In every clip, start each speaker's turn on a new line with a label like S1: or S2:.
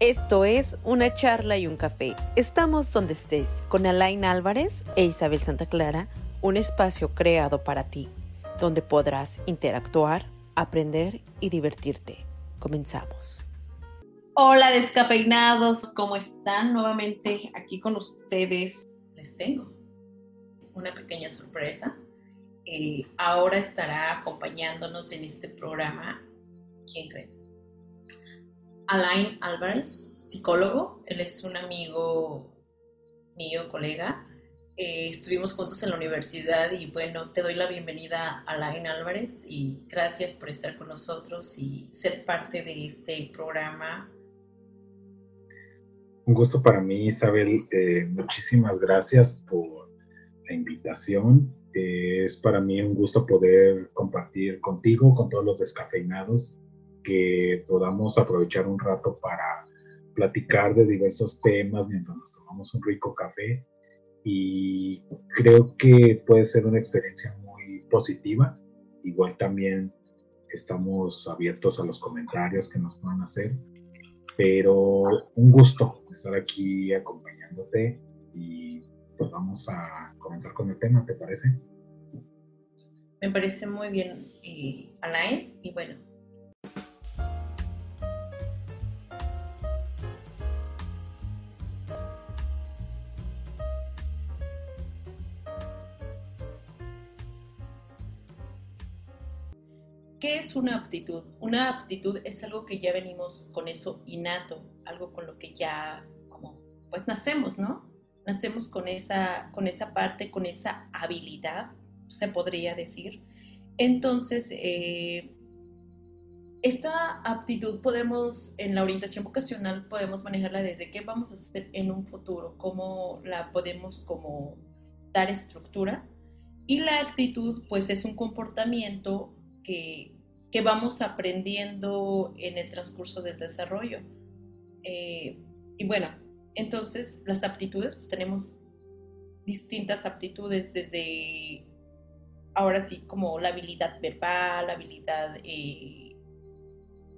S1: Esto es Una charla y un café. Estamos donde estés con Alain Álvarez e Isabel Santa Clara, un espacio creado para ti, donde podrás interactuar, aprender y divertirte. Comenzamos. Hola descafeinados, ¿cómo están? Nuevamente aquí con ustedes. Les tengo una pequeña sorpresa. Eh, ahora estará acompañándonos en este programa, ¿quién cree? Alain Álvarez, psicólogo. Él es un amigo mío, colega. Eh, estuvimos juntos en la universidad y bueno, te doy la bienvenida Alain Álvarez y gracias por estar con nosotros y ser parte de este programa.
S2: Un gusto para mí, Isabel. Eh, muchísimas gracias por la invitación. Eh, es para mí un gusto poder compartir contigo, con todos los descafeinados, que podamos aprovechar un rato para platicar de diversos temas mientras nos tomamos un rico café y creo que puede ser una experiencia muy positiva. Igual también estamos abiertos a los comentarios que nos puedan hacer, pero un gusto estar aquí acompañándote y pues vamos a comenzar con el tema, ¿te parece?
S1: Me parece muy bien, eh, Alain, y bueno, ¿Qué es una aptitud? Una aptitud es algo que ya venimos con eso innato, algo con lo que ya como pues nacemos, ¿no? Nacemos con esa, con esa parte, con esa habilidad, se podría decir. Entonces, eh, esta aptitud podemos, en la orientación vocacional, podemos manejarla desde qué vamos a hacer en un futuro, cómo la podemos como dar estructura. Y la actitud, pues, es un comportamiento que, vamos aprendiendo en el transcurso del desarrollo. Eh, y bueno, entonces las aptitudes, pues tenemos distintas aptitudes desde ahora sí como la habilidad verbal, la habilidad eh,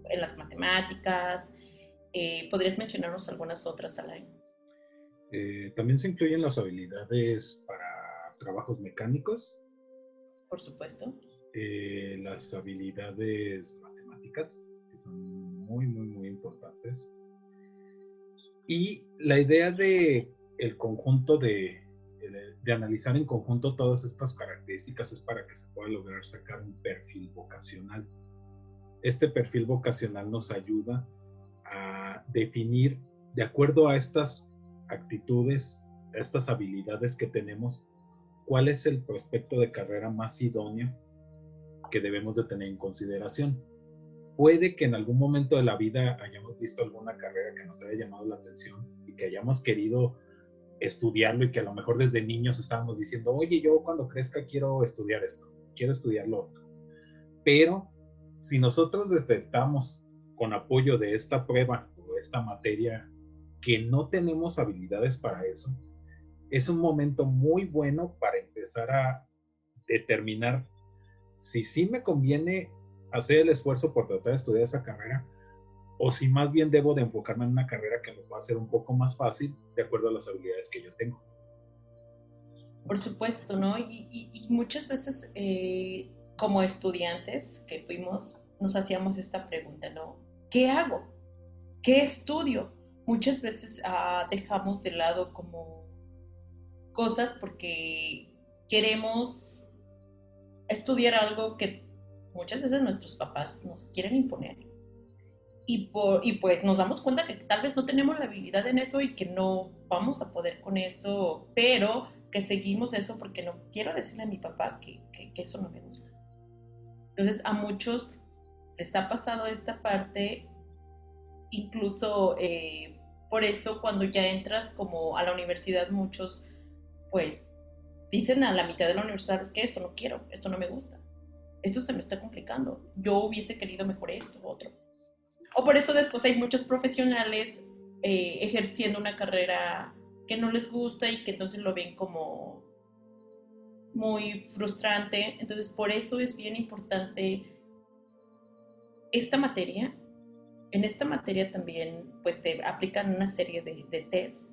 S1: en las matemáticas. Eh, ¿Podrías mencionarnos algunas otras, Alain?
S2: también se incluyen las habilidades para trabajos mecánicos.
S1: Por supuesto.
S2: Eh, las habilidades matemáticas, que son muy, muy, muy importantes. Y la idea de el conjunto de, de analizar en conjunto todas estas características es para que se pueda lograr sacar un perfil vocacional. Este perfil vocacional nos ayuda a definir, de acuerdo a estas actitudes, a estas habilidades que tenemos, cuál es el prospecto de carrera más idóneo que debemos de tener en consideración. Puede que en algún momento de la vida hayamos visto alguna carrera que nos haya llamado la atención y que hayamos querido estudiarlo y que a lo mejor desde niños estábamos diciendo, oye, yo cuando crezca quiero estudiar esto, quiero estudiar lo otro. Pero si nosotros detectamos con apoyo de esta prueba o esta materia que no tenemos habilidades para eso, es un momento muy bueno para empezar a determinar si sí me conviene hacer el esfuerzo por tratar de estudiar esa carrera o si más bien debo de enfocarme en una carrera que me va a hacer un poco más fácil de acuerdo a las habilidades que yo tengo.
S1: Por supuesto, ¿no? Y, muchas veces eh, como estudiantes que fuimos, nos hacíamos esta pregunta, ¿no? ¿Qué hago? ¿Qué estudio? Muchas veces ah, dejamos de lado como cosas porque queremos estudiar algo que muchas veces nuestros papás nos quieren imponer. Y, por, y pues nos damos cuenta que tal vez no tenemos la habilidad en eso y que no vamos a poder con eso, pero que seguimos eso porque no quiero decirle a mi papá que, que, eso no me gusta. Entonces a muchos les ha pasado esta parte, incluso eh, por eso cuando ya entras como a la universidad muchos pues dicen a la mitad de la universidad, es que esto no quiero, esto no me gusta, esto se me está complicando, yo hubiese querido mejor esto, otro. O por eso después hay muchos profesionales eh, ejerciendo una carrera que no les gusta y que entonces lo ven como muy frustrante. Entonces por eso es bien importante esta materia en esta materia también pues te aplican una serie de, de test.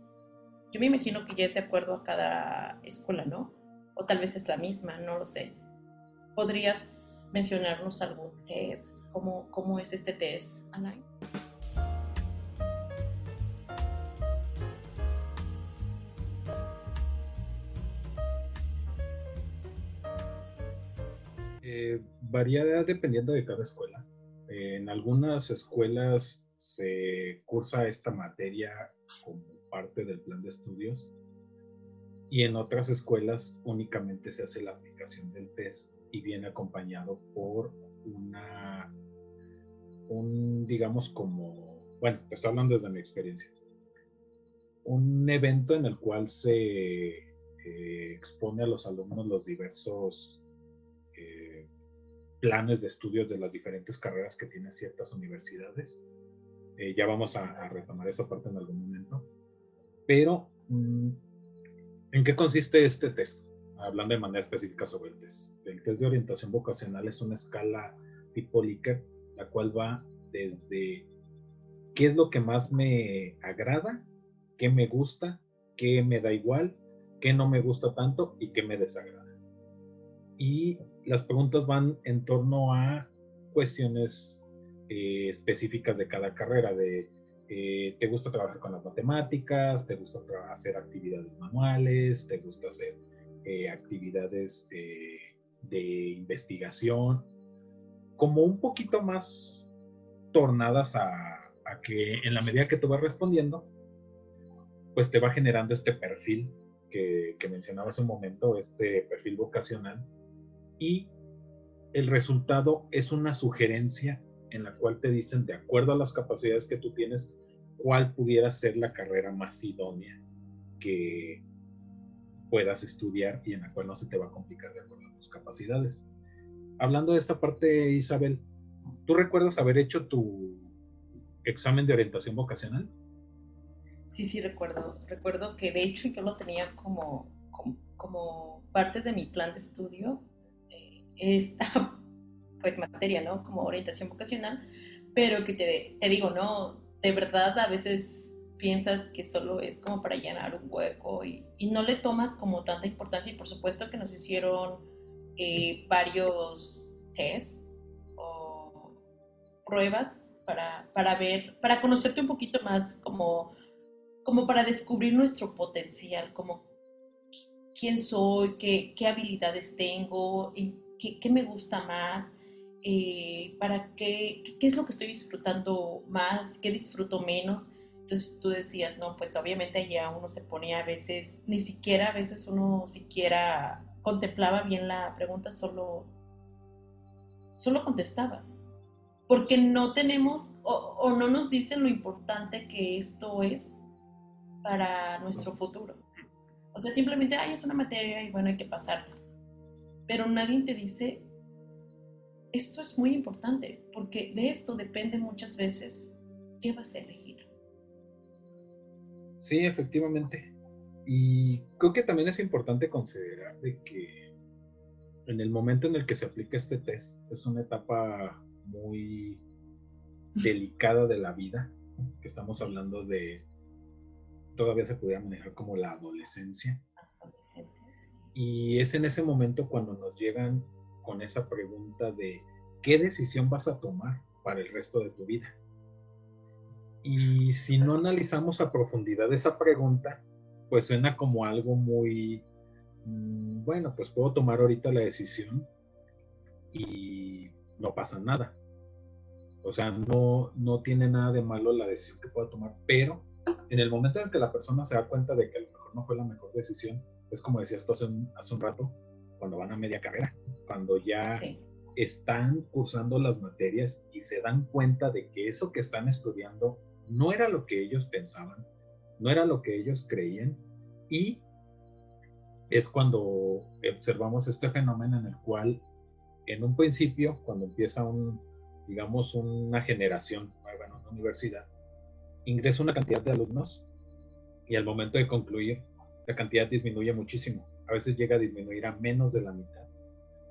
S1: Yo me imagino que ya es de acuerdo a cada escuela, ¿no? O tal vez es la misma, no lo sé. ¿Podrías mencionarnos algún test? ¿Cómo, cómo es este test, Alain?
S2: Eh, varía dependiendo de cada escuela. en algunas escuelas se cursa esta materia como parte del plan de estudios y en otras escuelas únicamente se hace la aplicación del test y viene acompañado por una, un, digamos, como, bueno, estoy hablando desde mi experiencia, un evento en el cual se eh, expone a los alumnos los diversos eh, planes de estudios de las diferentes carreras que tienen ciertas universidades. Eh, ya vamos a, retomar esa parte en algún momento. Pero, mm, ¿en qué consiste este test? Hablando de manera específica sobre el test. El test de orientación vocacional es una escala tipo Likert, la cual va desde qué es lo que más me agrada, qué me gusta, qué me da igual, qué no me gusta tanto y qué me desagrada. Y las preguntas van en torno a cuestiones eh, específicas de cada carrera, de eh, te gusta trabajar con las matemáticas, te gusta hacer actividades manuales, te gusta hacer eh, actividades de investigación, como un poquito más tornadas a, que en la medida que tú vas respondiendo, pues te va generando este perfil que, que mencionaba hace un momento, este perfil vocacional, y el resultado es una sugerencia en la cual te dicen, de acuerdo a las capacidades que tú tienes, cuál pudiera ser la carrera más idónea que puedas estudiar y en la cual no se te va a complicar de acuerdo a tus capacidades. Hablando de esta parte, Isabel, ¿tú recuerdas haber hecho tu examen de orientación vocacional?
S1: Sí, sí, recuerdo. Recuerdo que de hecho yo lo tenía como, como, parte de mi plan de estudio, eh, pues materia, ¿no? Como orientación vocacional, pero que te, te digo, ¿no? De verdad a veces piensas que solo es como para llenar un hueco y, y no le tomas como tanta importancia y por supuesto que nos hicieron eh, varios test o pruebas para, para, ver, para conocerte un poquito más como, como para descubrir nuestro potencial, como quién soy, qué, qué habilidades tengo, qué, qué me gusta más. Eh, para qué, qué es lo que estoy disfrutando más, qué disfruto menos. Entonces tú decías, no, pues obviamente ya uno se ponía a veces, ni siquiera a veces uno siquiera contemplaba bien la pregunta, solo, solo contestabas. Porque no tenemos o, no nos dicen lo importante que esto es para nuestro futuro. O sea, simplemente, ay, es una materia y bueno, hay que pasarla. Pero nadie te dice esto es muy importante porque de esto depende muchas veces qué vas a elegir.
S2: Sí, efectivamente. Y creo que también es importante considerar de que en el momento en el que se aplica este test es una etapa muy delicada de la vida, que estamos hablando de, todavía se podría manejar como la adolescencia. Y es en ese momento cuando nos llegan con esa pregunta de qué decisión vas a tomar para el resto de tu vida. Y si no analizamos a profundidad esa pregunta, pues suena como algo muy, mm, bueno, pues puedo tomar ahorita la decisión y no pasa nada. O sea, no, no tiene nada de malo la decisión que pueda tomar, pero en el momento en que la persona se da cuenta de que a lo mejor no fue la mejor decisión, es como decías tú hace un, hace un rato, cuando van a media carrera, cuando ya están cursando las materias y se dan cuenta de que eso que están estudiando no era lo que ellos pensaban, no era lo que ellos creían y es cuando observamos este fenómeno en el cual en un principio, cuando empieza un, digamos, una generación nueva en una universidad, ingresa una cantidad de alumnos y al momento de concluir, la cantidad disminuye muchísimo a veces llega a disminuir a menos de la mitad,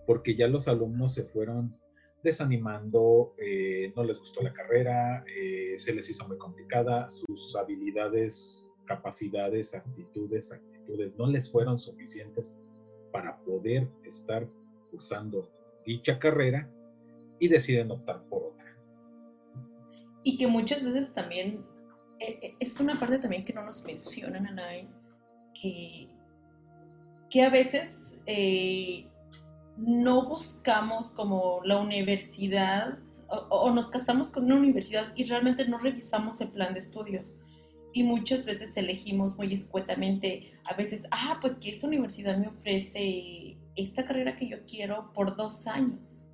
S2: porque ya los alumnos se fueron desanimando, eh, no les gustó la carrera, eh, se les hizo muy complicada, sus habilidades, capacidades, actitudes, actitudes no les fueron suficientes para poder estar cursando dicha carrera y deciden optar por otra.
S1: Y que muchas veces también, eh, es una parte también que no nos mencionan, Anay, que, que a veces no buscamos como la universidad o, nos casamos con una universidad y realmente no revisamos el plan de estudios. Y muchas veces elegimos muy escuetamente, a veces, ah, pues que esta universidad me ofrece esta carrera que yo quiero por dos años.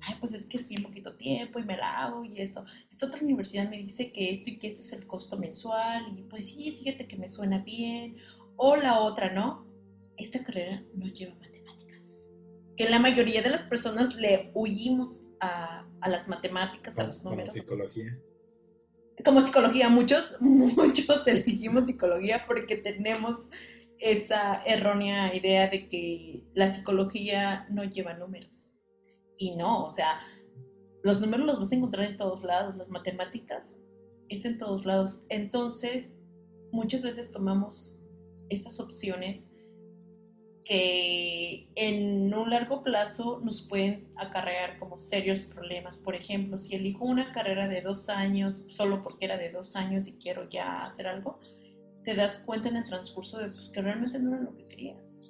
S1: Ay, pues es que es bien poquito tiempo y me la hago y esto. Esta otra universidad me dice que esto y que esto es el costo mensual y pues sí, fíjate que me suena bien. O la otra, ¿no? Esta carrera no lleva matemáticas que la mayoría de las personas le huimos a, las matemáticas, a los números.
S2: Como psicología.
S1: Como psicología, muchos, muchos elegimos psicología porque tenemos esa errónea idea de que la psicología no lleva números. Y no, o sea, los números los vas a encontrar en todos lados, las matemáticas es en todos lados. Entonces, muchas veces tomamos estas opciones que en un largo plazo nos pueden acarrear como serios problemas. Por ejemplo, si elijo una carrera de dos años solo porque era de dos años y quiero ya hacer algo, te das cuenta en el transcurso de pues, que realmente no era lo que querías.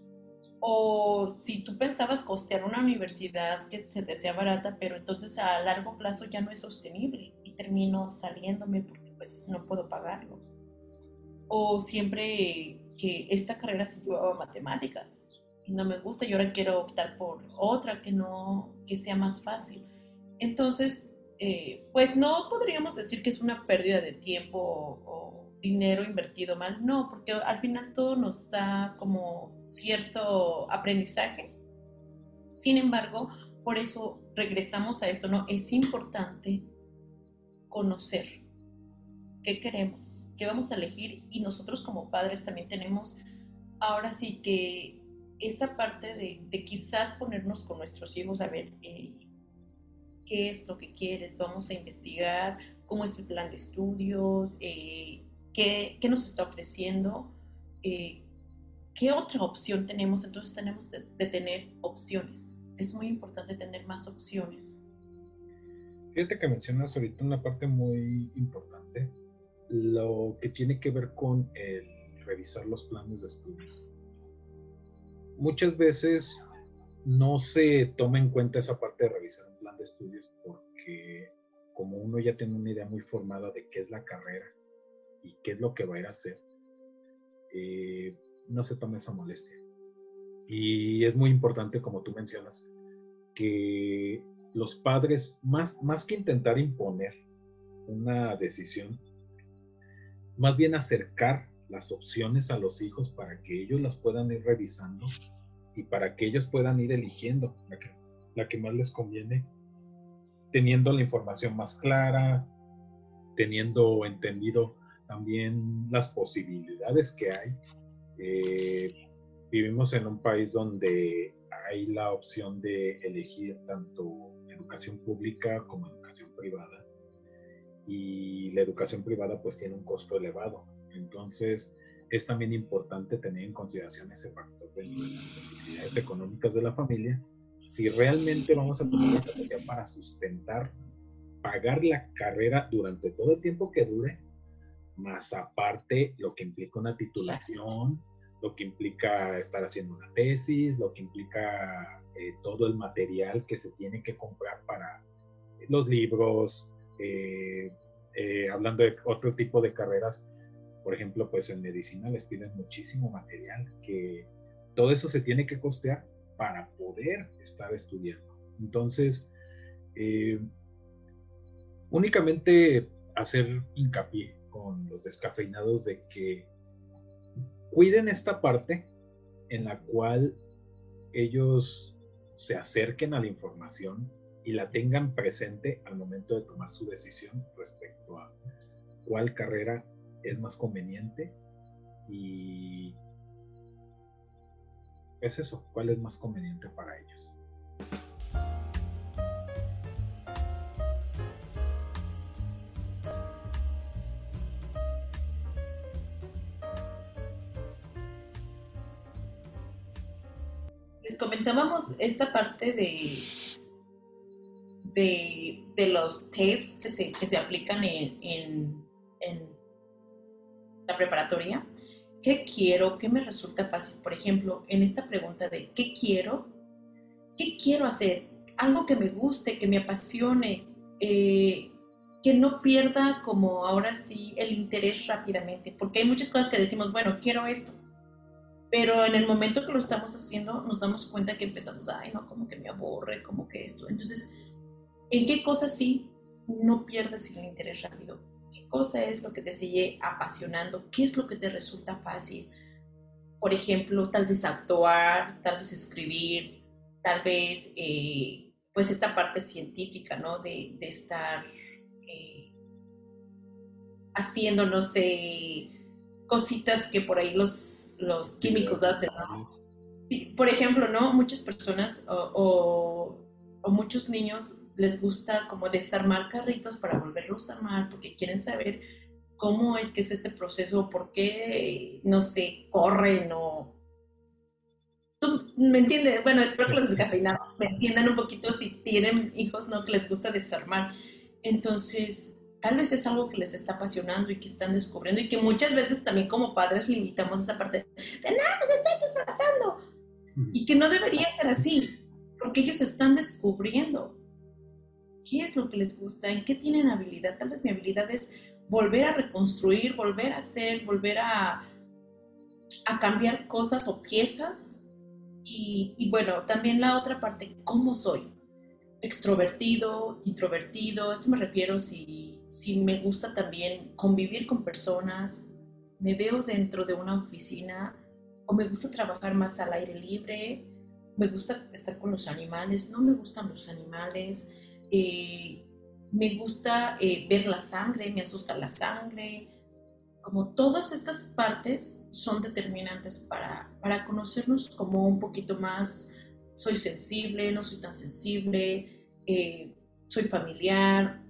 S1: O si tú pensabas costear una universidad que se te sea barata, pero entonces a largo plazo ya no es sostenible y termino saliéndome porque pues no puedo pagarlo. O siempre que esta carrera se llevaba matemáticas no me gusta y ahora quiero optar por otra que no, que sea más fácil. Entonces, eh, pues no podríamos decir que es una pérdida de tiempo o, dinero invertido mal, no, porque al final todo nos da como cierto aprendizaje. Sin embargo, por eso regresamos a esto, ¿no? Es importante conocer qué queremos, qué vamos a elegir y nosotros como padres también tenemos ahora sí que esa parte de, quizás ponernos con nuestros hijos a ver eh, qué es lo que quieres, vamos a investigar cómo es el plan de estudios, eh, qué, nos está ofreciendo, eh, qué otra opción tenemos. Entonces tenemos de, de tener opciones. Es muy importante tener más opciones.
S2: Fíjate que mencionas ahorita una parte muy importante lo que tiene que ver con el revisar los planes de estudios. Muchas veces no se toma en cuenta esa parte de revisar un plan de estudios porque como uno ya tiene una idea muy formada de qué es la carrera y qué es lo que va a ir a hacer, eh, no se toma esa molestia. Y es muy importante, como tú mencionas, que los padres, más, más que intentar imponer una decisión, más bien acercar las opciones a los hijos para que ellos las puedan ir revisando y para que ellos puedan ir eligiendo la que, más les conviene, teniendo la información más clara, teniendo entendido también las posibilidades que hay. Eh, vivimos en un país donde hay la opción de elegir tanto educación pública como educación privada y la educación privada pues tiene un costo elevado. Entonces es también importante tener en consideración ese factor de las posibilidades económicas de la familia. Si realmente vamos a tener la capacidad para sustentar, pagar la carrera durante todo el tiempo que dure, más aparte lo que implica una titulación, lo que implica estar haciendo una tesis, lo que implica eh, todo el material que se tiene que comprar para los libros, eh, eh, hablando de otro tipo de carreras, por ejemplo, pues en medicina les piden muchísimo material, que todo eso se tiene que costear para poder estar estudiando. Entonces, eh, únicamente hacer hincapié con los descafeinados de que cuiden esta parte en la cual ellos se acerquen a la información y la tengan presente al momento de tomar su decisión respecto a cuál carrera es más conveniente y es eso, cuál es más conveniente para ellos.
S1: Les comentábamos esta parte de de, los tests que se, que se aplican en, en, la preparatoria. ¿Qué quiero? ¿Qué me resulta fácil? Por ejemplo, en esta pregunta de ¿qué quiero? ¿Qué quiero hacer? Algo que me guste, que me apasione, eh, que no pierda como ahora sí el interés rápidamente, porque hay muchas cosas que decimos, bueno, quiero esto, pero en el momento que lo estamos haciendo nos damos cuenta que empezamos, ay, no, como que me aburre, como que esto. Entonces, ¿en qué cosas sí no pierdes el interés rápido? ¿Qué cosa es lo que te sigue apasionando? ¿Qué es lo que te resulta fácil? Por ejemplo, tal vez actuar, tal vez escribir, tal vez eh, pues esta parte científica, ¿no? De, estar eh, haciendo, no sé, cositas que por ahí los, los químicos hacen, ¿no? por ejemplo, ¿no? Muchas personas o, o muchos niños les gusta como desarmar carritos para volverlos a armar porque quieren saber cómo es que es este proceso, por qué, no sé, corren o... ¿Tú me entiendes? Bueno, espero que los descafeinados me entiendan un poquito si tienen hijos, ¿no? Que les gusta desarmar. Entonces, tal vez es algo que les está apasionando y que están descubriendo y que muchas veces también como padres limitamos esa parte de, no, pues estáis desmatando. Y que no debería ser así, porque ellos están descubriendo qué es lo que les gusta, en qué tienen habilidad. Tal vez mi habilidad es volver a reconstruir, volver a hacer, volver a, a cambiar cosas o piezas. Y, bueno, también la otra parte, ¿cómo soy? Extrovertido, introvertido, esto me refiero si, si me gusta también convivir con personas, me veo dentro de una oficina o me gusta trabajar más al aire libre, me gusta estar con los animales, no me gustan los animales, eh, me gusta eh, ver la sangre, me asusta la sangre. Como todas estas partes son determinantes para, para conocernos como un poquito más, soy sensible, no soy tan sensible, eh, soy familiar.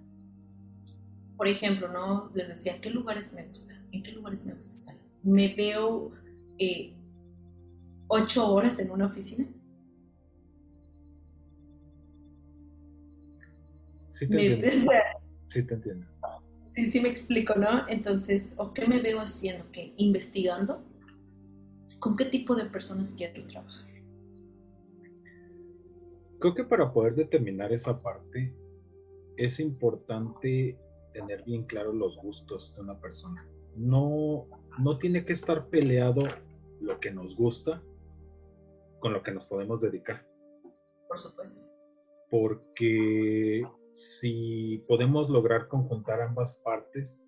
S1: Por ejemplo, ¿no? Les decía, ¿qué lugares me gusta? ¿En qué lugares me gusta estar? Me veo ocho horas en una oficina
S2: Sí te, entiendo. sí te entiendo.
S1: Sí, sí me explico, ¿no? Entonces, ¿o qué me veo haciendo? ¿Qué? ¿Investigando? ¿Con qué tipo de personas quiero trabajar?
S2: Creo que para poder determinar esa parte es importante tener bien claros los gustos de una persona. No, no tiene que estar peleado lo que nos gusta con lo que nos podemos dedicar.
S1: Por supuesto.
S2: Porque si podemos lograr conjuntar ambas partes,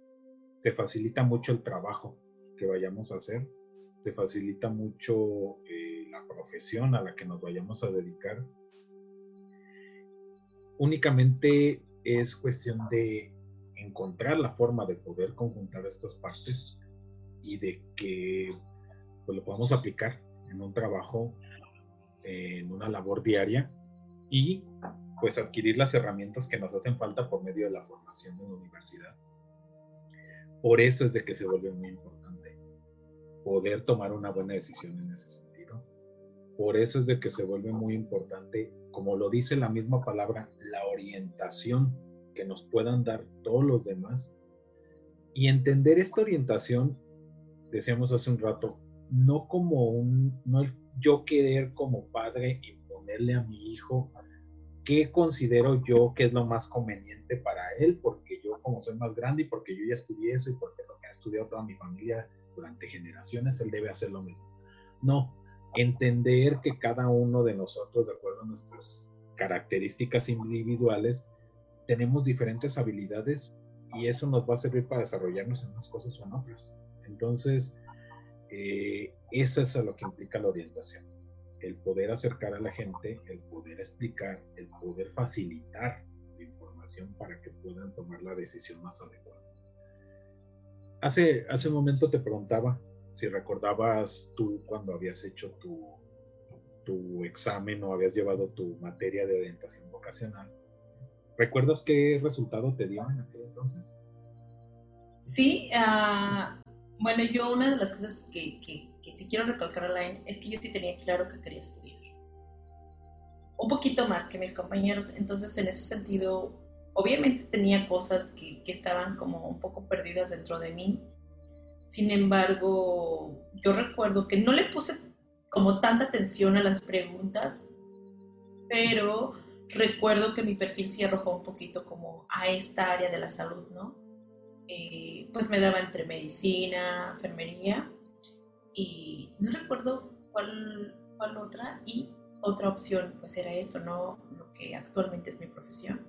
S2: se facilita mucho el trabajo que vayamos a hacer, se facilita mucho eh, la profesión a la que nos vayamos a dedicar. Únicamente es cuestión de encontrar la forma de poder conjuntar estas partes y de que pues, lo podamos aplicar en un trabajo, en una labor diaria y pues adquirir las herramientas que nos hacen falta por medio de la formación de una universidad. Por eso es de que se vuelve muy importante poder tomar una buena decisión en ese sentido. Por eso es de que se vuelve muy importante, como lo dice la misma palabra, la orientación que nos puedan dar todos los demás. Y entender esta orientación, decíamos hace un rato, no como un, no yo querer como padre imponerle a mi hijo qué considero yo que es lo más conveniente para él, porque yo como soy más grande y porque yo ya estudié eso y porque lo que ha estudiado toda mi familia durante generaciones, él debe hacer lo mismo. No, entender que cada uno de nosotros, de acuerdo a nuestras características individuales, tenemos diferentes habilidades y eso nos va a servir para desarrollarnos en unas cosas o en otras. Entonces, eh, eso es a lo que implica la orientación el poder acercar a la gente, el poder explicar, el poder facilitar la información para que puedan tomar la decisión más adecuada. Hace, hace un momento te preguntaba si recordabas tú cuando habías hecho tu, tu examen o habías llevado tu materia de orientación vocacional. ¿Recuerdas qué resultado te dio en aquel entonces?
S1: Sí, uh, bueno, yo una de las cosas que, que, que sí quiero recalcar, Alain, es que yo sí tenía claro que quería estudiar. un poquito más que mis compañeros. Entonces, en ese sentido, obviamente tenía cosas que, que estaban como un poco perdidas dentro de mí. Sin embargo, yo recuerdo que no le puse como tanta atención a las preguntas, pero recuerdo que mi perfil sí arrojó un poquito como a esta área de la salud, ¿no? Eh, pues me daba entre medicina, enfermería y no recuerdo cuál, cuál otra y otra opción pues era esto, ¿no? Lo que actualmente es mi profesión,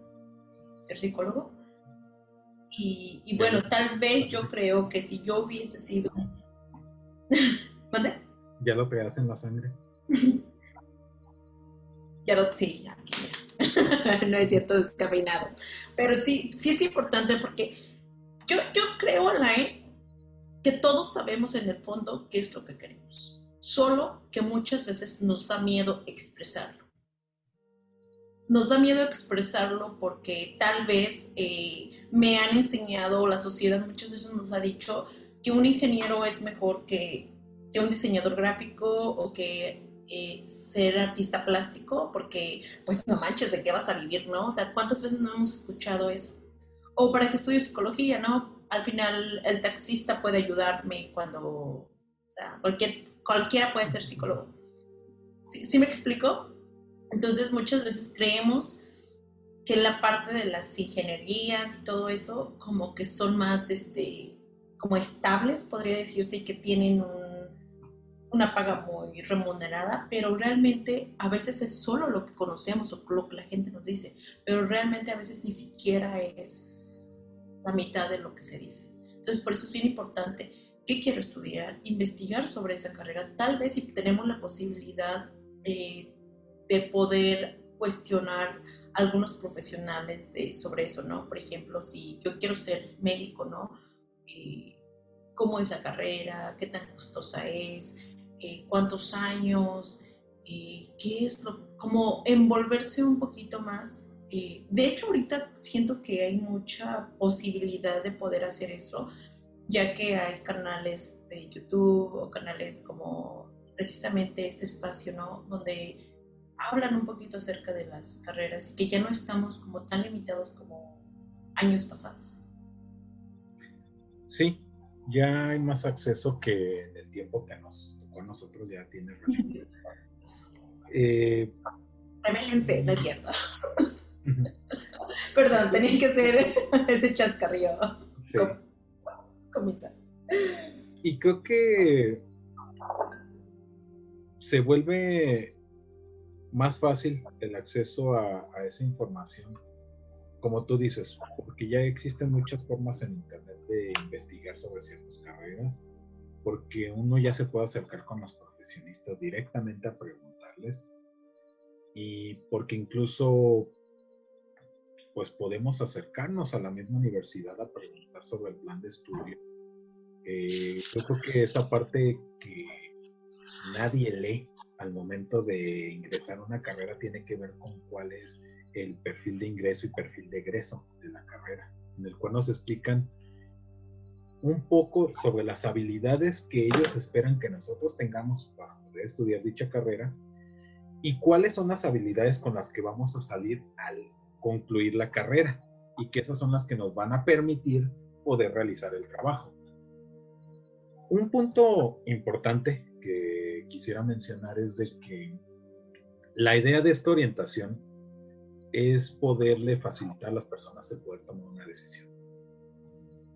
S1: ser psicólogo. Y, y bueno, tal vez yo creo que si yo hubiese sido...
S2: ¿Mande? Ya lo creas en la sangre.
S1: ya lo, sí, aquí no es cierto, descafeinado. Pero sí, sí es importante porque yo, yo creo, Alain, que todos sabemos en el fondo qué es lo que queremos. Solo que muchas veces nos da miedo expresarlo. Nos da miedo expresarlo porque tal vez eh, me han enseñado, la sociedad muchas veces nos ha dicho que un ingeniero es mejor que, que un diseñador gráfico o que eh, ser artista plástico, porque pues no manches, ¿de qué vas a vivir, no? O sea, ¿cuántas veces no hemos escuchado eso? O para que estudie psicología, ¿no? Al final el taxista puede ayudarme cuando, o sea, cualquier, cualquiera puede ser psicólogo. ¿Sí, ¿Sí me explico? Entonces muchas veces creemos que la parte de las ingenierías y todo eso como que son más, este, como estables, podría decirse, que tienen un una paga muy remunerada, pero realmente a veces es solo lo que conocemos o lo que la gente nos dice, pero realmente a veces ni siquiera es la mitad de lo que se dice. Entonces, por eso es bien importante qué quiero estudiar, investigar sobre esa carrera, tal vez si tenemos la posibilidad de, poder cuestionar algunos profesionales de, sobre eso, ¿no? Por ejemplo, si yo quiero ser médico, ¿no? Y ¿Cómo es la carrera? ¿Qué tan costosa es? Eh, cuántos años, eh, qué es lo, como envolverse un poquito más. Eh, de hecho, ahorita siento que hay mucha posibilidad de poder hacer eso, ya que hay canales de YouTube o canales como precisamente este espacio, ¿no? Donde hablan un poquito acerca de las carreras y que ya no estamos como tan limitados como años pasados.
S2: Sí, ya hay más acceso que en el tiempo que nos con nosotros ya tiene
S1: eh, no es cierto. Perdón, tenía que ser ese chascarrillo. Comita.
S2: Y creo que se vuelve más fácil el acceso a, esa información, como tú dices, porque ya existen muchas formas en Internet de investigar sobre ciertas carreras porque uno ya se puede acercar con los profesionistas directamente a preguntarles y porque incluso pues podemos acercarnos a la misma universidad a preguntar sobre el plan de estudio. Eh, yo creo que esa parte que nadie lee al momento de ingresar a una carrera tiene que ver con cuál es el perfil de ingreso y perfil de egreso de la carrera, en el cual nos explican un poco sobre las habilidades que ellos esperan que nosotros tengamos para poder estudiar dicha carrera y cuáles son las habilidades con las que vamos a salir al concluir la carrera y que esas son las que nos van a permitir poder realizar el trabajo. Un punto importante que quisiera mencionar es de que la idea de esta orientación es poderle facilitar a las personas el poder tomar una decisión.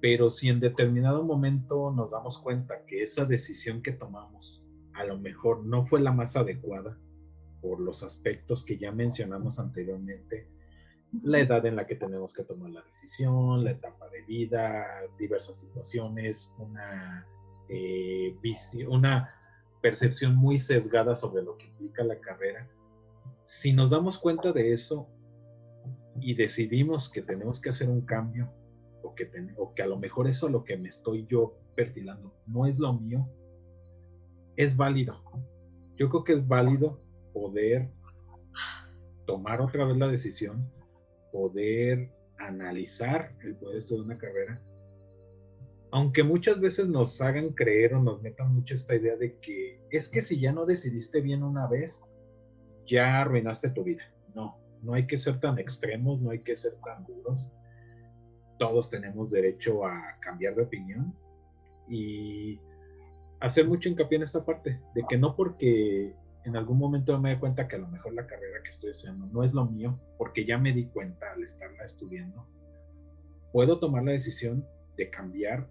S2: Pero si en determinado momento nos damos cuenta que esa decisión que tomamos a lo mejor no fue la más adecuada por los aspectos que ya mencionamos anteriormente, la edad en la que tenemos que tomar la decisión, la etapa de vida, diversas situaciones, una, eh, una percepción muy sesgada sobre lo que implica la carrera. Si nos damos cuenta de eso y decidimos que tenemos que hacer un cambio, o que, a lo mejor eso lo que me estoy yo perfilando no es lo mío, es válido. Yo creo que es válido poder tomar otra vez la decisión, poder analizar el poder estudiar una carrera, aunque muchas veces nos hagan creer o nos metan mucho esta idea de que es que si ya no decidiste bien una vez, ya arruinaste tu vida. No, no hay que ser tan extremos, no hay que ser tan duros. Todos tenemos derecho a cambiar de opinión y hacer mucho hincapié en esta parte, de que no porque en algún momento me dé cuenta que a lo mejor la carrera que estoy estudiando no es lo mío, porque ya me di cuenta al estarla estudiando, puedo tomar la decisión de cambiar,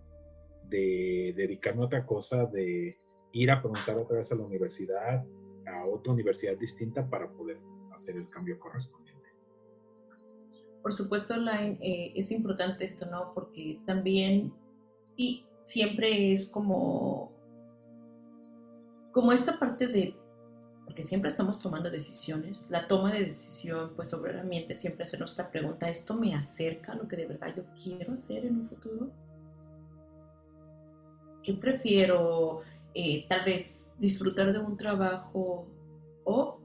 S2: de dedicarme a otra cosa, de ir a preguntar otra vez a la universidad, a otra universidad distinta para poder hacer el cambio correspondiente.
S1: Por supuesto, online eh, es importante esto, ¿no? Porque también, y siempre es como, como esta parte de, porque siempre estamos tomando decisiones, la toma de decisión, pues obviamente siempre hacernos esta pregunta, ¿esto me acerca a lo que de verdad yo quiero hacer en un futuro? ¿Qué prefiero? Eh, tal vez disfrutar de un trabajo o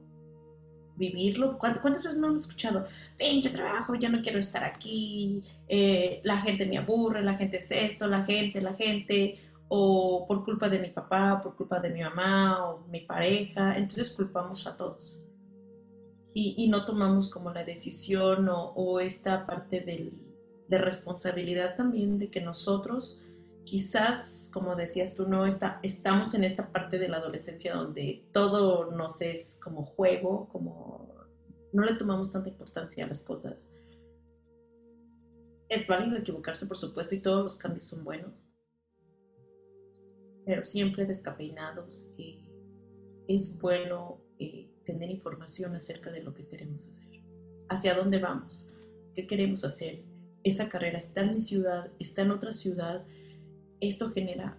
S1: vivirlo. ¿Cuántas veces no han escuchado? Pinche trabajo, ya no quiero estar aquí, eh, la gente me aburre, la gente es esto, la gente, la gente, o por culpa de mi papá, por culpa de mi mamá o mi pareja. Entonces culpamos a todos. Y, no tomamos como la decisión o, esta parte de responsabilidad también de que nosotros quizás, como decías tú, no está, estamos en esta parte de la adolescencia donde todo nos es como juego, como no le tomamos tanta importancia a las cosas. Es válido equivocarse, por supuesto, y todos los cambios son buenos, pero siempre descafeinados. Eh, es bueno eh, tener información acerca de lo que queremos hacer, hacia dónde vamos, qué queremos hacer. Esa carrera está en mi ciudad, está en otra ciudad, esto genera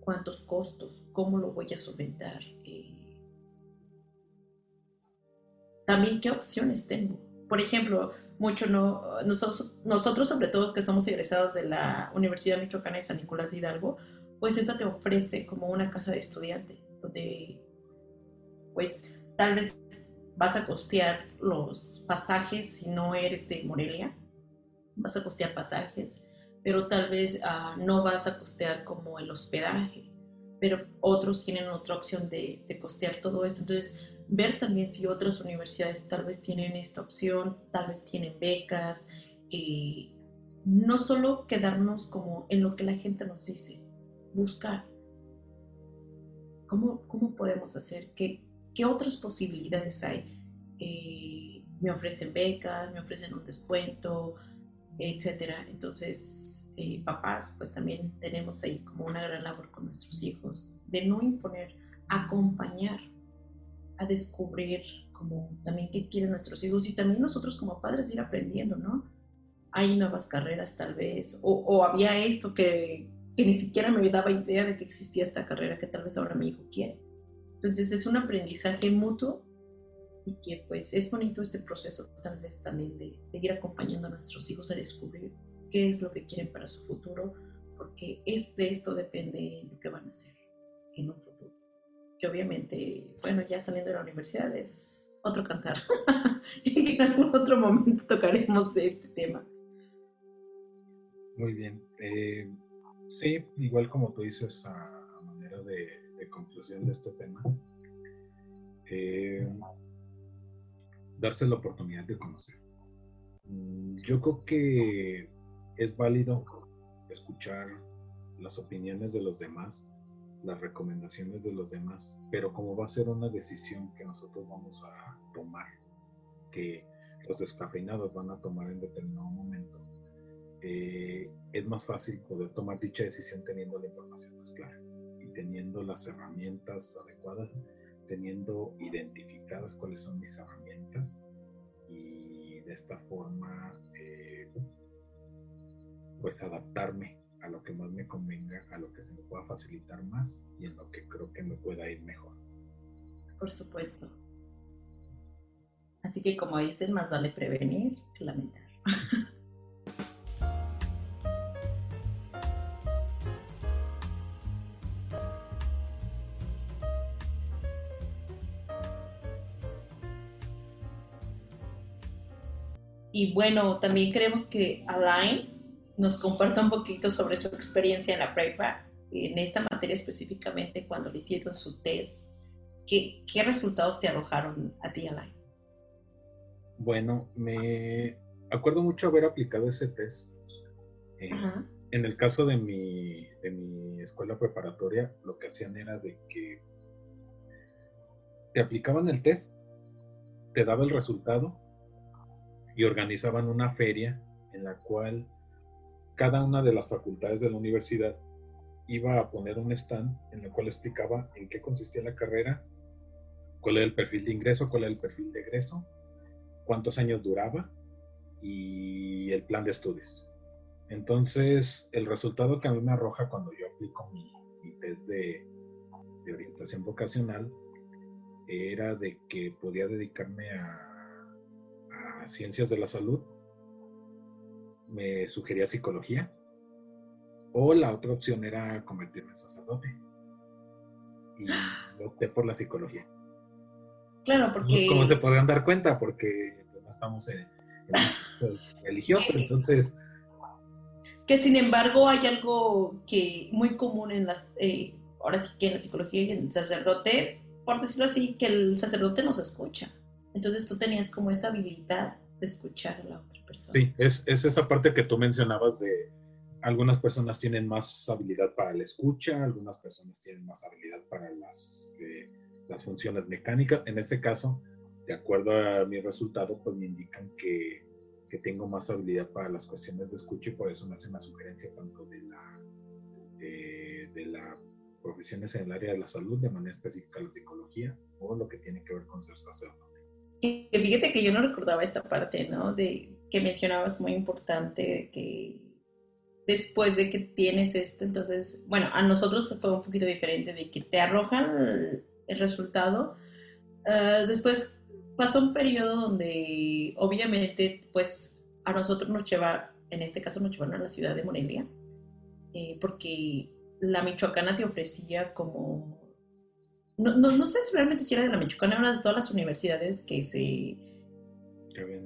S1: cuántos costos, cómo lo voy a solventar. Eh, también qué opciones tengo. Por ejemplo, mucho no, nosotros, nosotros sobre todo que somos egresados de la Universidad Michoacana de San Nicolás de Hidalgo, pues esta te ofrece como una casa de estudiante, donde pues tal vez vas a costear los pasajes si no eres de Morelia, vas a costear pasajes, pero tal vez ah, no vas a costear como el hospedaje, pero otros tienen otra opción de, costear todo esto. Entonces, ver también si otras universidades tal vez tienen esta opción, tal vez tienen becas, y no solo quedarnos como en lo que la gente nos dice, buscar cómo, cómo podemos hacer, qué, qué otras posibilidades hay. Eh, me ofrecen becas, me ofrecen un descuento, etcétera. Entonces, eh, papás, pues también tenemos ahí como una gran labor con nuestros hijos, de no imponer, acompañar a descubrir como también qué quieren nuestros hijos y también nosotros como padres ir aprendiendo, ¿no? Hay nuevas carreras tal vez, o, había esto que, que ni siquiera me daba idea de que existía esta carrera que tal vez ahora mi hijo quiere. Entonces es un aprendizaje mutuo y que pues es bonito este proceso tal vez también de, ir acompañando a nuestros hijos a descubrir qué es lo que quieren para su futuro, porque es de esto depende lo que van a hacer en un futuro. Que obviamente, bueno, ya saliendo de la universidad es otro cantar. y en algún otro momento tocaremos este tema.
S2: Muy bien. Eh, sí, igual como tú dices, a, manera de, conclusión de este tema, eh, darse la oportunidad de conocer. Mm, yo creo que es válido escuchar las opiniones de los demás, las recomendaciones de los demás, pero como va a ser una decisión que nosotros vamos a tomar, que los descafeinados van a tomar en determinado momento, eh, es más fácil poder tomar dicha decisión teniendo la información más clara y teniendo las herramientas adecuadas teniendo identificadas cuáles son mis herramientas y de esta forma eh, pues adaptarme a lo que más me convenga, a lo que se me pueda facilitar más y en lo que creo que me pueda ir mejor.
S1: Por supuesto. Así que como dicen, más vale prevenir que lamentar. Y bueno, también queremos que Alain nos comparta un poquito sobre su experiencia en la prepa, en esta materia específicamente cuando le hicieron su test ¿qué, qué resultados te arrojaron a ti, Alain?
S2: Bueno, me acuerdo mucho haber aplicado ese test. Eh, en el caso de mi, de mi escuela preparatoria, lo que hacían era de que te aplicaban el test, te daba el resultado y organizaban una feria en la cual cada una de las facultades de la universidad iba a poner un stand en el cual explicaba en qué consistía la carrera, cuál era el perfil de ingreso, cuál era el perfil de egreso, cuántos años duraba y el plan de estudios. Entonces, el resultado que a mí me arroja cuando yo aplico mi, test de, orientación vocacional era de que podía dedicarme a, ciencias de la salud, me sugería psicología, o la otra opción era convertirme en sacerdote. Y opté por la psicología.
S1: Claro, porque...
S2: Como se podrán dar cuenta, porque pues, no estamos en, religioso, entonces...
S1: Que sin embargo hay algo que muy común en las, eh, ahora sí que en la psicología y en el sacerdote, por decirlo así, que el sacerdote nos escucha. Entonces tú tenías como esa habilidad de escuchar a la otra persona.
S2: Sí, es, es esa parte que tú mencionabas de algunas personas tienen más habilidad para la escucha, algunas personas tienen más habilidad para las, eh, funciones mecánicas. En este caso, de acuerdo a mi resultado, pues me indican que, tengo más habilidad para las cuestiones de escucha y por eso me hacen la sugerencia tanto de la de las profesiones en el área de la salud, de manera específica la psicología o lo que tiene que ver con ser sacerdote.
S1: Y fíjate que yo no recordaba esta parte, ¿no? De que mencionabas muy importante, que después de que tienes esto, entonces, bueno, a nosotros fue un poquito diferente, de que te arrojan el, resultado. Uh, después pasó un periodo donde obviamente pues a nosotros nos lleva, en este caso nos llevaron a la ciudad de Morelia, eh, porque la Michoacana te ofrecía como, no, no, sé si realmente si era de la Michoacana, era de todas las universidades que se,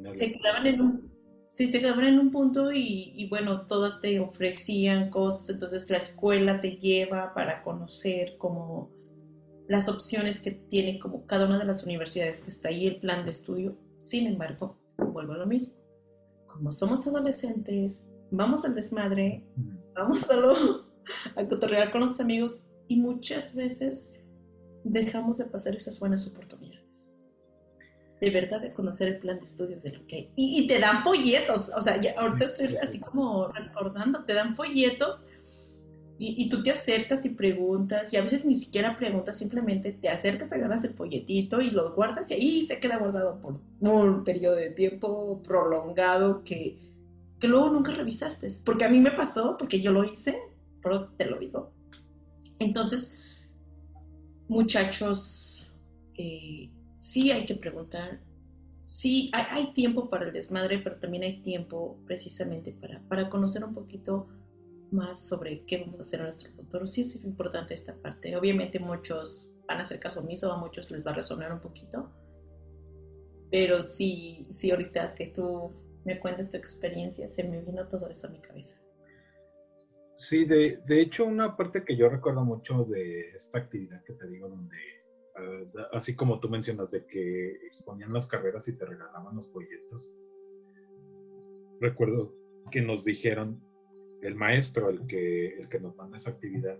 S1: se quedaban en un... Sí, se quedaban en un punto y, y bueno, todas te ofrecían cosas, entonces la escuela te lleva para conocer como las opciones que tiene como cada una de las universidades que está ahí el plan de estudio. Sin embargo, vuelvo a lo mismo. Como somos adolescentes, vamos al desmadre, vamos solo a cotorrear con los amigos y muchas veces dejamos de pasar esas buenas oportunidades. De verdad, de conocer el plan de estudio de lo que hay. Y, te dan folletos, o sea, ya, ahorita estoy así como recordando, te dan folletos y, tú te acercas y preguntas, y a veces ni siquiera preguntas, simplemente te acercas, agarras el folletito y lo guardas y ahí se queda guardado por un periodo de tiempo prolongado que, que luego nunca revisaste. Porque a mí me pasó, porque yo lo hice, pero te lo digo. Entonces, muchachos, eh, sí hay que preguntar, sí hay, tiempo para el desmadre, pero también hay tiempo precisamente para, para conocer un poquito más sobre qué vamos a hacer en nuestro futuro. Sí es importante esta parte. Obviamente muchos van a hacer caso omiso, a muchos les va a resonar un poquito, pero sí, sí ahorita que tú me cuentas tu experiencia, se me vino todo eso a mi cabeza.
S2: Sí, de, de hecho una parte que yo recuerdo mucho de esta actividad que te digo, donde ah, así como tú mencionas de que exponían las carreras y te regalaban los folletos, recuerdo que nos dijeron el maestro, el que, el que nos manda esa actividad,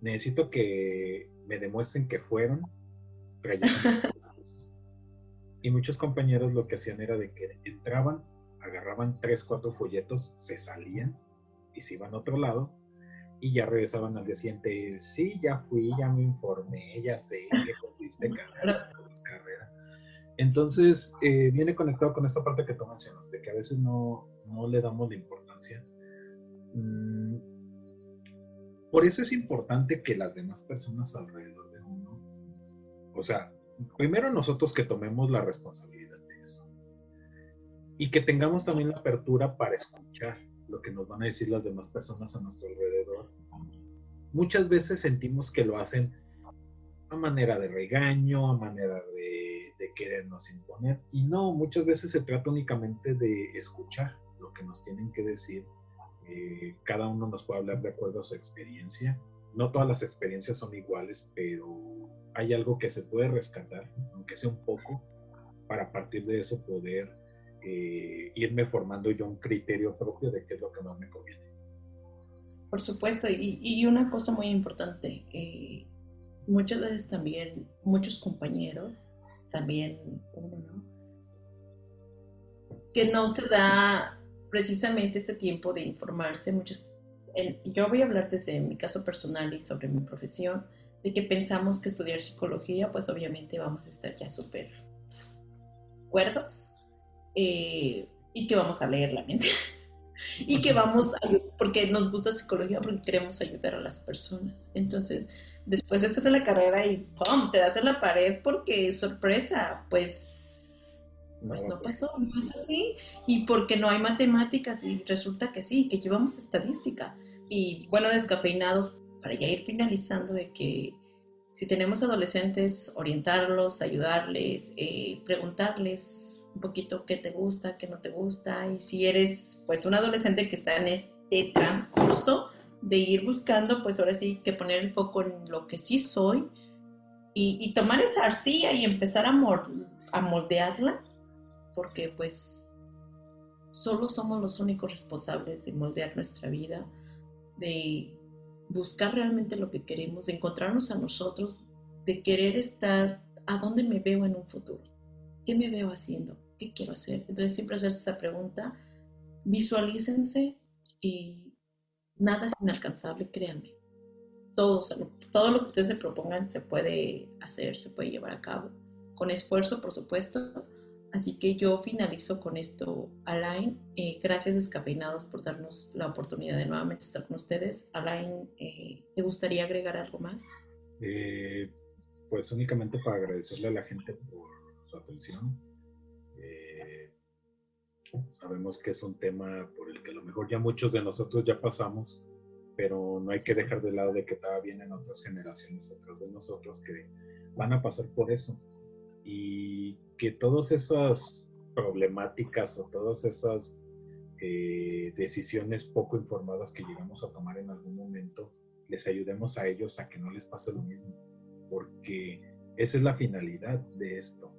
S2: necesito que me demuestren que fueron y muchos compañeros lo que hacían era de que entraban, agarraban tres, cuatro folletos, se salían y se iban a otro lado y ya regresaban al día siguiente. Sí, ya fui, ya me informé, ya sé que consiste carrera, carrera. Entonces, eh, viene conectado con esta parte que tú mencionas, de que a veces no, no le damos la importancia Mm, por eso es importante que las demás personas alrededor de uno, o sea, primero nosotros que tomemos la responsabilidad de eso y que tengamos también la apertura para escuchar lo que nos van a decir las demás personas a nuestro alrededor. Muchas veces sentimos que lo hacen a manera de regaño, a manera de, querernos imponer y no, muchas veces se trata únicamente de escuchar lo que nos tienen que decir eh, cada uno nos puede hablar de acuerdo a su experiencia no todas las experiencias son iguales, pero hay algo que se puede rescatar, aunque sea un poco, para partir de eso poder eh, irme formando yo un criterio propio de qué es lo que más me conviene.
S1: Por supuesto, y, una cosa muy importante, eh, muchas veces también muchos compañeros, también uno, que no se da precisamente este tiempo de informarse. Muchos, yo voy a hablar desde mi caso personal y sobre mi profesión, de que pensamos que estudiar psicología, pues obviamente vamos a estar ya súper cuerdos eh, y que vamos a leer la mente. y que vamos a, porque nos gusta psicología, porque queremos ayudar a las personas. Entonces, después estás en la carrera y ¡pum! te das en la pared porque sorpresa, pues, pues no pasó, no es así. Y porque no hay matemáticas y resulta que sí, que llevamos estadística. Y bueno, descafeinados, para ya ir finalizando de que si tenemos adolescentes, orientarlos, ayudarles, eh, preguntarles un poquito qué te gusta, qué no te gusta, y si eres pues un adolescente que está en este transcurso de ir buscando, pues ahora sí que poner el foco en lo que sí soy y, tomar esa arcilla y empezar a, a moldearla, porque pues solo somos los únicos responsables de moldear nuestra vida, de buscar realmente lo que queremos, encontrarnos a nosotros, de querer estar a dónde me veo en un futuro, qué me veo haciendo, qué quiero hacer. Entonces siempre hacerse esa pregunta, visualícense y nada es inalcanzable, créanme. Todo, todo lo que ustedes se propongan se puede hacer, se puede llevar a cabo, con esfuerzo, por supuesto, Así que yo finalizo con esto, Alain. Eh, gracias, Descafeinados, por darnos la oportunidad de nuevamente estar con ustedes. Alain, eh, ¿te gustaría agregar algo más?
S2: Eh, pues únicamente para agradecerle a la gente por su atención. sabemos que es un tema por el que a lo mejor ya muchos de nosotros ya pasamos, pero no hay que dejar de lado de que todavía vienen otras generaciones atrás de nosotros que van a pasar por eso y que todas esas problemáticas o todas esas eh, decisiones poco informadas que llegamos a tomar en algún momento, les ayudemos a ellos a que no les pase lo mismo, porque esa es la finalidad de esto,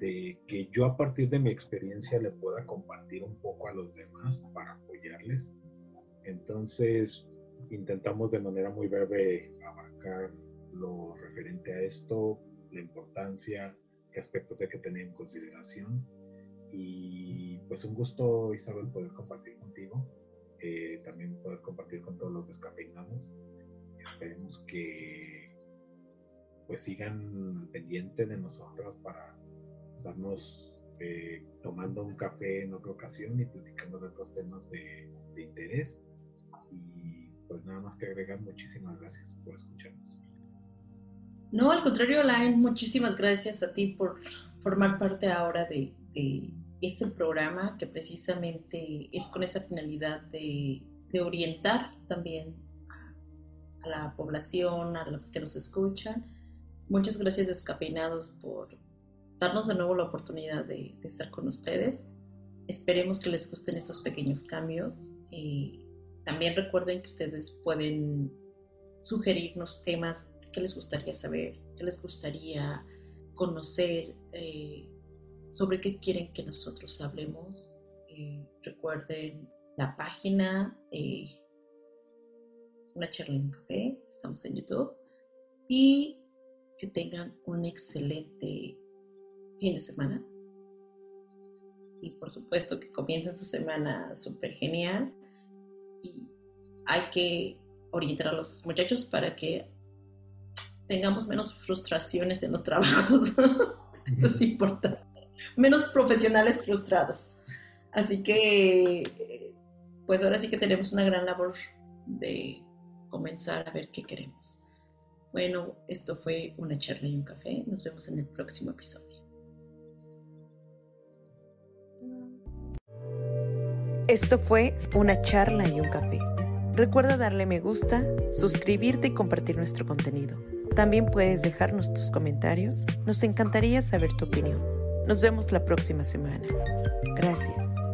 S2: de que yo a partir de mi experiencia le pueda compartir un poco a los demás para apoyarles. Entonces, intentamos de manera muy breve abarcar lo referente a esto, la importancia, qué aspectos hay que tener en consideración. Y pues un gusto, Isabel, poder compartir contigo, eh, también poder compartir con todos los descafeinados. Esperemos que pues sigan pendiente de nosotros para estarnos eh, tomando un café en otra ocasión y platicando de otros temas de, de interés. Y pues nada más que agregar, muchísimas gracias por escucharnos.
S1: No, al contrario, Alain, muchísimas gracias a ti por formar parte ahora de, este programa que precisamente es con esa finalidad de, orientar también a, la población, a los que nos escuchan. Muchas gracias, Descafeinados, por darnos de nuevo la oportunidad de, estar con ustedes. Esperemos que les gusten estos pequeños cambios. y también recuerden que ustedes pueden sugerirnos temas qué les gustaría saber, qué les gustaría conocer, eh, sobre qué quieren que nosotros hablemos. Eh, recuerden la página, eh, una charla en café, estamos en YouTube, y que tengan un excelente fin de semana. Y por supuesto que comiencen su semana súper genial. Hay que orientar a los muchachos para que tengamos menos frustraciones en los trabajos. Eso es importante. Menos profesionales frustrados. Así que, pues ahora sí que tenemos una gran labor de comenzar a ver qué queremos. Bueno, esto fue una charla y un café. Nos vemos en el próximo episodio.
S3: Esto fue una charla y un café. Recuerda darle me gusta, suscribirte y compartir nuestro contenido. También puedes dejarnos tus comentarios. Nos encantaría saber tu opinión. Nos vemos la próxima semana. Gracias.